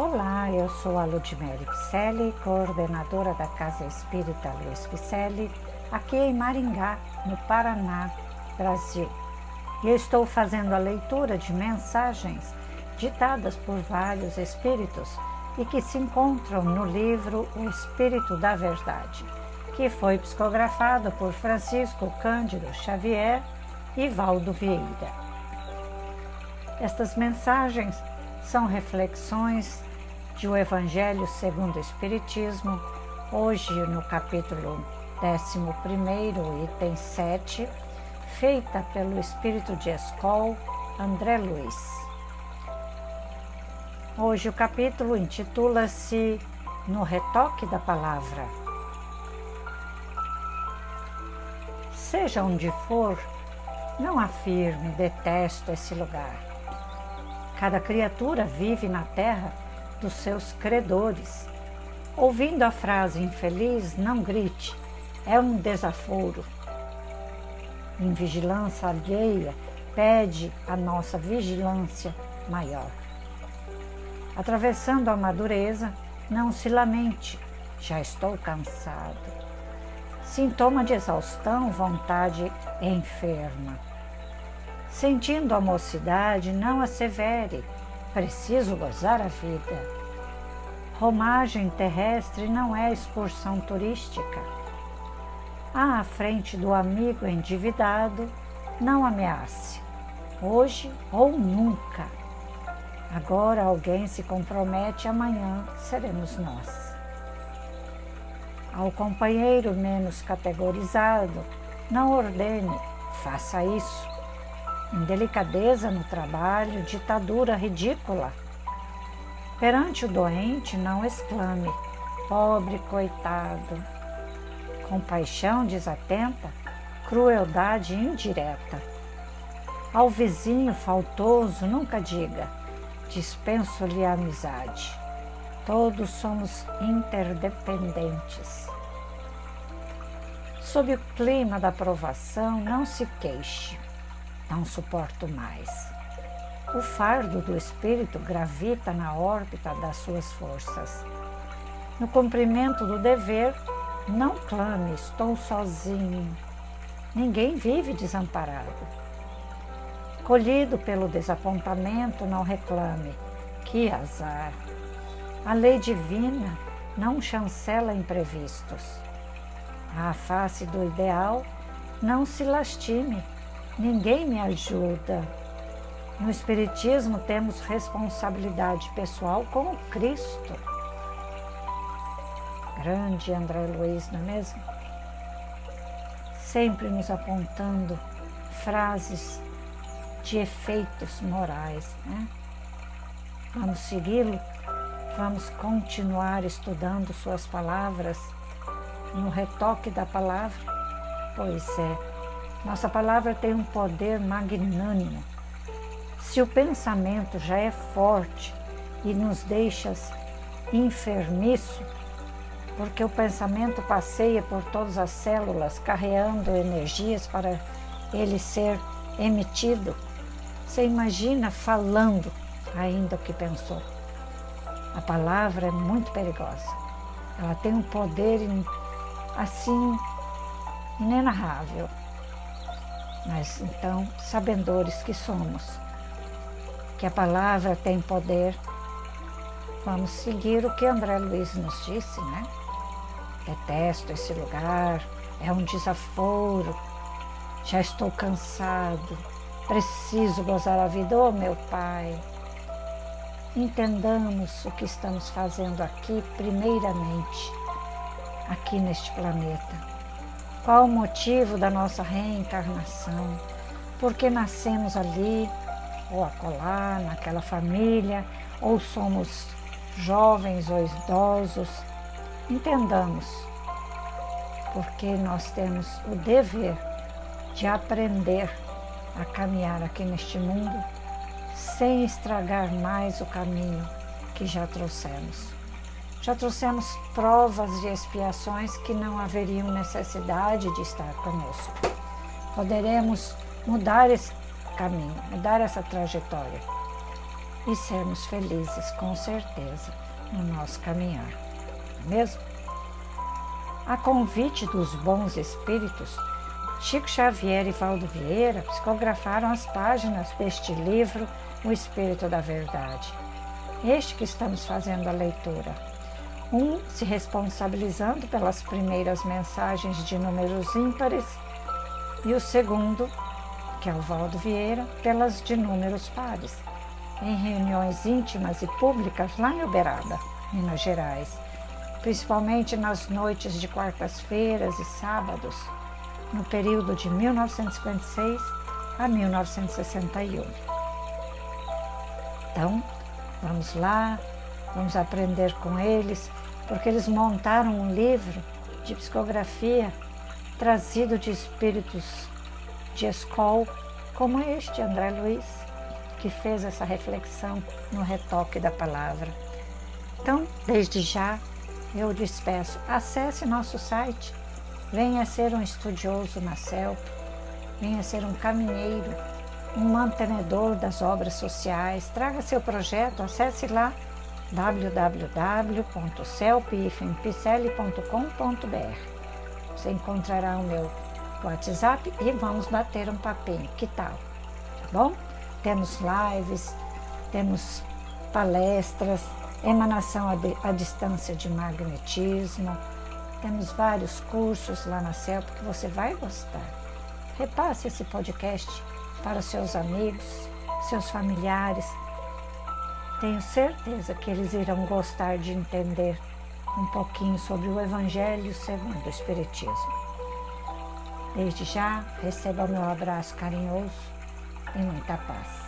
Olá, eu sou a Ludmere Picelli, coordenadora da Casa Espírita Luiz Picelli, aqui em Maringá, no Paraná, Brasil. E eu estou fazendo a leitura de mensagens ditadas por vários espíritos e que se encontram no livro O Espírito da Verdade, que foi psicografado por Francisco Cândido Xavier e Valdo Vieira. Estas mensagens são reflexões de O Evangelho segundo o Espiritismo, hoje no capítulo 11, item 7, feita pelo Espírito de Escol, André Luiz. Hoje o capítulo intitula-se No Retoque da Palavra. Seja onde for, não afirme detesto esse lugar. Cada criatura vive na terra dos seus credores. Ouvindo a frase infeliz, não grite, é um desaforo. Em vigilância alheia, pede a nossa vigilância maior. Atravessando a madureza, não se lamente, já estou cansado. Sintoma de exaustão, vontade enferma. Sentindo a mocidade, não assevere, Preciso gozar a vida. Romagem terrestre não é excursão turística. À frente do amigo endividado, não ameace. Hoje ou nunca. Agora alguém se compromete, amanhã seremos nós. Ao companheiro menos categorizado, não ordene, faça isso indelicadeza no trabalho, ditadura ridícula. Perante o doente, não exclame, pobre coitado. Compaixão desatenta, crueldade indireta. Ao vizinho faltoso, nunca diga, dispenso-lhe a amizade. Todos somos interdependentes. Sob o clima da provação, não se queixe não suporto mais. O fardo do espírito gravita na órbita das suas forças. No cumprimento do dever, não clame, estou sozinho. Ninguém vive desamparado. Colhido pelo desapontamento, não reclame. Que azar! A lei divina não chancela imprevistos. À face do ideal, não se lastime Ninguém me ajuda. No Espiritismo temos responsabilidade pessoal com Cristo. Grande André Luiz, não é mesmo? Sempre nos apontando frases de efeitos morais. Né? Vamos segui-lo? Vamos continuar estudando suas palavras no retoque da palavra? Pois é. Nossa palavra tem um poder magnânimo. Se o pensamento já é forte e nos deixa enfermiço, porque o pensamento passeia por todas as células, carregando energias para ele ser emitido. Você imagina falando ainda o que pensou. A palavra é muito perigosa. Ela tem um poder assim inenarrável. Mas então, sabedores que somos, que a palavra tem poder, vamos seguir o que André Luiz nos disse, né? Detesto esse lugar, é um desaforo, já estou cansado, preciso gozar a vida, oh meu Pai. Entendamos o que estamos fazendo aqui, primeiramente, aqui neste planeta qual o motivo da nossa reencarnação? Por que nascemos ali, ou acolá, naquela família, ou somos jovens ou idosos? Entendamos, porque nós temos o dever de aprender a caminhar aqui neste mundo sem estragar mais o caminho que já trouxemos. Já trouxemos provas de expiações que não haveriam necessidade de estar conosco. Poderemos mudar esse caminho, mudar essa trajetória. e sermos felizes com certeza no nosso caminhar, não é mesmo? A convite dos bons espíritos, Chico Xavier e Valdo Vieira psicografaram as páginas deste livro, O Espírito da Verdade. Este que estamos fazendo a leitura. Um se responsabilizando pelas primeiras mensagens de números ímpares e o segundo, que é o Valdo Vieira, pelas de números pares, em reuniões íntimas e públicas lá em Uberaba, Minas Gerais, principalmente nas noites de quartas-feiras e sábados, no período de 1956 a 1961. Então, vamos lá, vamos aprender com eles, porque eles montaram um livro de psicografia trazido de espíritos de escola, como este André Luiz, que fez essa reflexão no retoque da palavra. Então, desde já, eu despeço. Acesse nosso site, venha ser um estudioso na CELP, venha ser um caminheiro, um mantenedor das obras sociais, traga seu projeto, acesse lá www.celpifempicele.com.br. Você encontrará o meu WhatsApp e vamos bater um papinho. Que tal? Tá bom? Temos lives, temos palestras, emanação à distância de magnetismo, temos vários cursos lá na CELP que você vai gostar. Repasse esse podcast para seus amigos, seus familiares. Tenho certeza que eles irão gostar de entender um pouquinho sobre o Evangelho segundo o Espiritismo. Desde já, receba o meu abraço carinhoso e muita paz.